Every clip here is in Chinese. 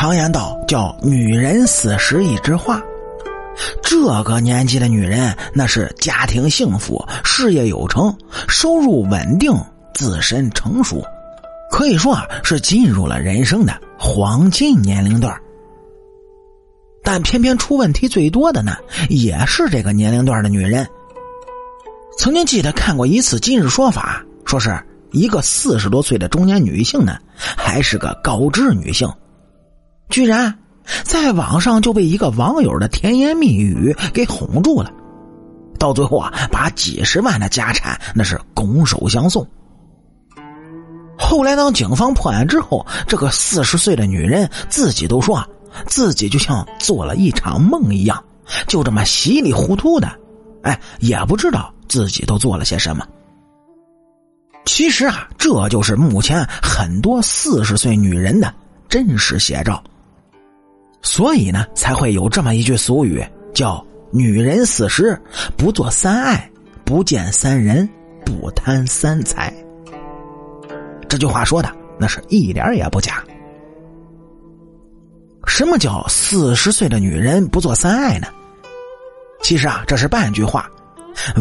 常言道：“叫女人四十一枝花。”这个年纪的女人，那是家庭幸福、事业有成、收入稳定、自身成熟，可以说啊，是进入了人生的黄金年龄段。但偏偏出问题最多的呢，也是这个年龄段的女人。曾经记得看过一次《今日说法》，说是一个四十多岁的中年女性呢，还是个高知女性，居然。在网上就被一个网友的甜言蜜语给哄住了，到最后啊，把几十万的家产那是拱手相送。后来当警方破案之后，这个四十岁的女人自己都说啊，自己就像做了一场梦一样，就这么稀里糊涂的，哎，也不知道自己都做了些什么。其实啊，这就是目前很多四十岁女人的真实写照。所以呢，才会有这么一句俗语，叫“女人四十，不做三爱，不见三人，不贪三财。”这句话说的那是一点也不假。什么叫四十岁的女人不做三爱呢？其实啊，这是半句话，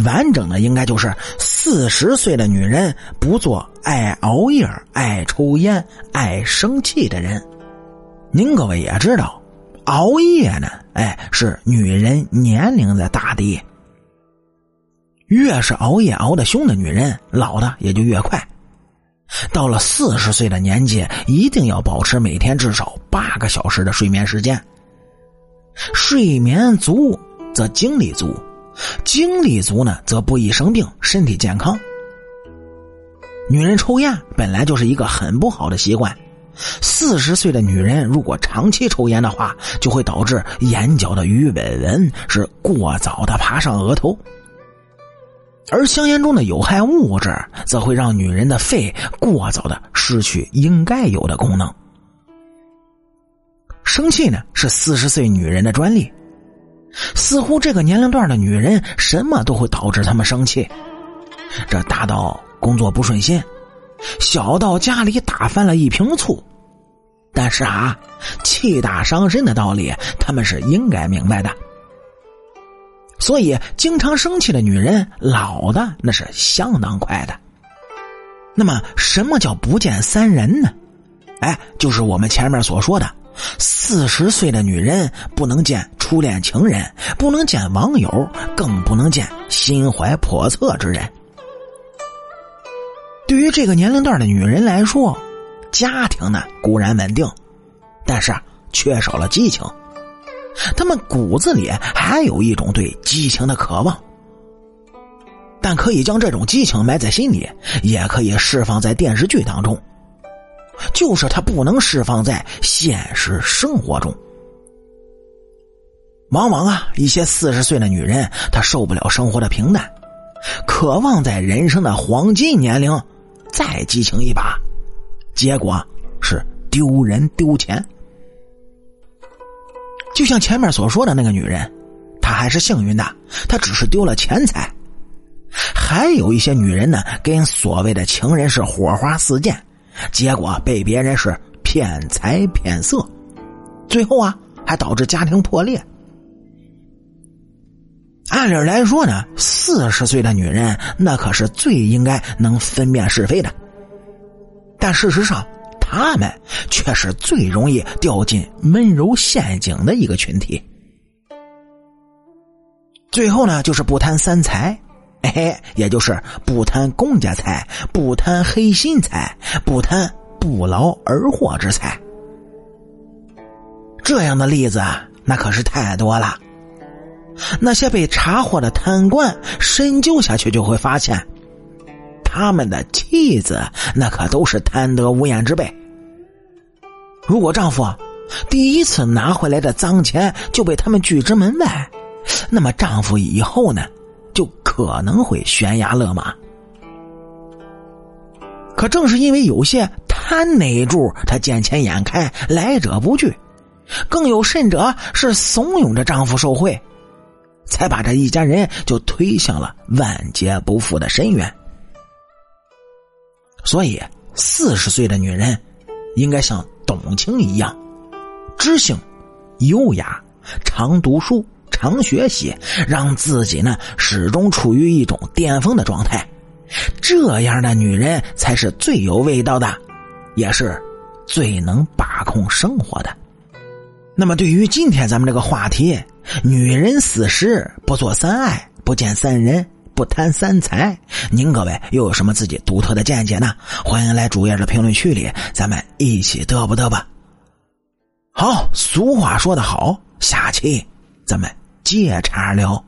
完整的应该就是四十岁的女人不做爱熬夜、爱抽烟、爱生气的人。您各位也知道。熬夜呢，哎，是女人年龄的大敌。越是熬夜熬得凶的女人，老的也就越快。到了四十岁的年纪，一定要保持每天至少八个小时的睡眠时间。睡眠足则精力足，精力足呢则不易生病，身体健康。女人抽烟本来就是一个很不好的习惯。四十岁的女人如果长期抽烟的话，就会导致眼角的鱼尾纹是过早的爬上额头，而香烟中的有害物质则会让女人的肺过早的失去应该有的功能。生气呢是四十岁女人的专利，似乎这个年龄段的女人什么都会导致她们生气，这大到工作不顺心，小到家里打翻了一瓶醋。但是啊，气大伤身的道理，他们是应该明白的。所以，经常生气的女人，老的那是相当快的。那么，什么叫不见三人呢？哎，就是我们前面所说的，四十岁的女人不能见初恋情人，不能见网友，更不能见心怀叵测之人。对于这个年龄段的女人来说。家庭呢固然稳定，但是缺少了激情。他们骨子里还有一种对激情的渴望，但可以将这种激情埋在心里，也可以释放在电视剧当中。就是他不能释放在现实生活中。往往啊，一些四十岁的女人，她受不了生活的平淡，渴望在人生的黄金年龄再激情一把。结果是丢人丢钱，就像前面所说的那个女人，她还是幸运的，她只是丢了钱财。还有一些女人呢，跟所谓的情人是火花四溅，结果被别人是骗财骗色，最后啊，还导致家庭破裂。按理来说呢，四十岁的女人那可是最应该能分辨是非的。但事实上，他们却是最容易掉进温柔陷阱的一个群体。最后呢，就是不贪三财，哎，也就是不贪公家财，不贪黑心财，不贪不劳而获之财。这样的例子啊那可是太多了。那些被查获的贪官，深究下去就会发现。他们的妻子那可都是贪得无厌之辈。如果丈夫第一次拿回来的脏钱就被他们拒之门外，那么丈夫以后呢，就可能会悬崖勒马。可正是因为有些贪那主，他见钱眼开，来者不拒，更有甚者是怂恿着丈夫受贿，才把这一家人就推向了万劫不复的深渊。所以，四十岁的女人应该像董卿一样，知性、优雅，常读书、常学习，让自己呢始终处于一种巅峰的状态。这样的女人才是最有味道的，也是最能把控生活的。那么，对于今天咱们这个话题，女人四十不做三爱，不见三人，不贪三财，您各位又有什么自己独特的见解呢？欢迎来主页的评论区里，咱们一起嘚不嘚吧。好，俗话说得好，下期咱们接茬聊。